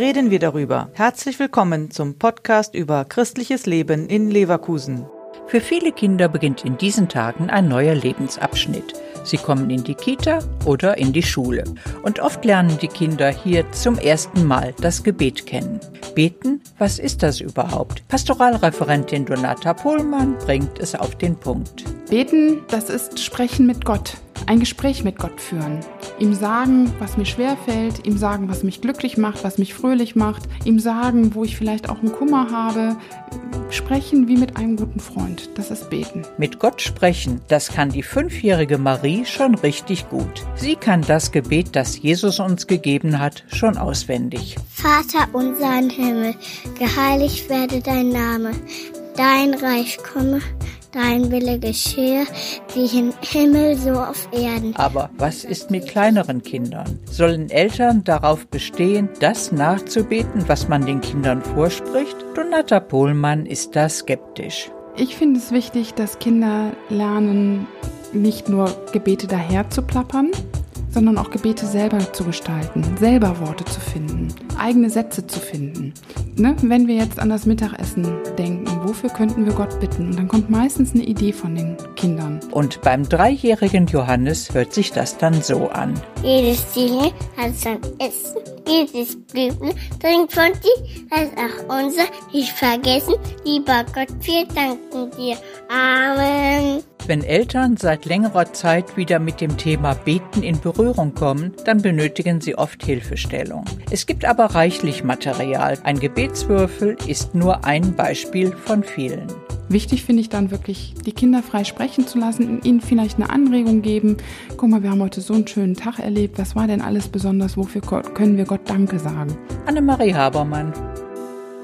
reden wir darüber. Herzlich willkommen zum Podcast über christliches Leben in Leverkusen. Für viele Kinder beginnt in diesen Tagen ein neuer Lebensabschnitt. Sie kommen in die Kita oder in die Schule. Und oft lernen die Kinder hier zum ersten Mal das Gebet kennen. Beten, was ist das überhaupt? Pastoralreferentin Donata Pohlmann bringt es auf den Punkt. Beten, das ist Sprechen mit Gott, ein Gespräch mit Gott führen. Ihm sagen, was mir schwer fällt, ihm sagen, was mich glücklich macht, was mich fröhlich macht, ihm sagen, wo ich vielleicht auch einen Kummer habe. Sprechen wie mit einem guten Freund, das ist Beten. Mit Gott sprechen, das kann die fünfjährige Marie schon richtig gut. Sie kann das Gebet, das Jesus uns gegeben hat, schon auswendig. Vater unser im Himmel, geheiligt werde dein Name, dein Reich komme dein Wille geschehe, wie im Himmel so auf Erden. Aber was ist mit kleineren Kindern? Sollen Eltern darauf bestehen, das nachzubeten, was man den Kindern vorspricht? Donata Pohlmann ist da skeptisch. Ich finde es wichtig, dass Kinder lernen, nicht nur Gebete daher zu plappern, sondern auch Gebete selber zu gestalten, selber Worte zu finden, eigene Sätze zu finden. Ne? Wenn wir jetzt an das Mittagessen denken, wofür könnten wir Gott bitten? Und dann kommt meistens eine Idee von den Kindern. Und beim dreijährigen Johannes hört sich das dann so an. Jedes Tier hat sein Essen, jedes Blüten trinkt von dir, das ist auch unser, nicht vergessen. Lieber Gott, wir danken dir. Amen. Wenn Eltern seit längerer Zeit wieder mit dem Thema Beten in Berührung kommen, dann benötigen sie oft Hilfestellung. Es gibt aber reichlich Material. Ein Gebetswürfel ist nur ein Beispiel von vielen. Wichtig finde ich dann wirklich, die Kinder frei sprechen zu lassen, ihnen vielleicht eine Anregung geben. Guck mal, wir haben heute so einen schönen Tag erlebt. Was war denn alles besonders? Wofür können wir Gott Danke sagen? Annemarie Habermann.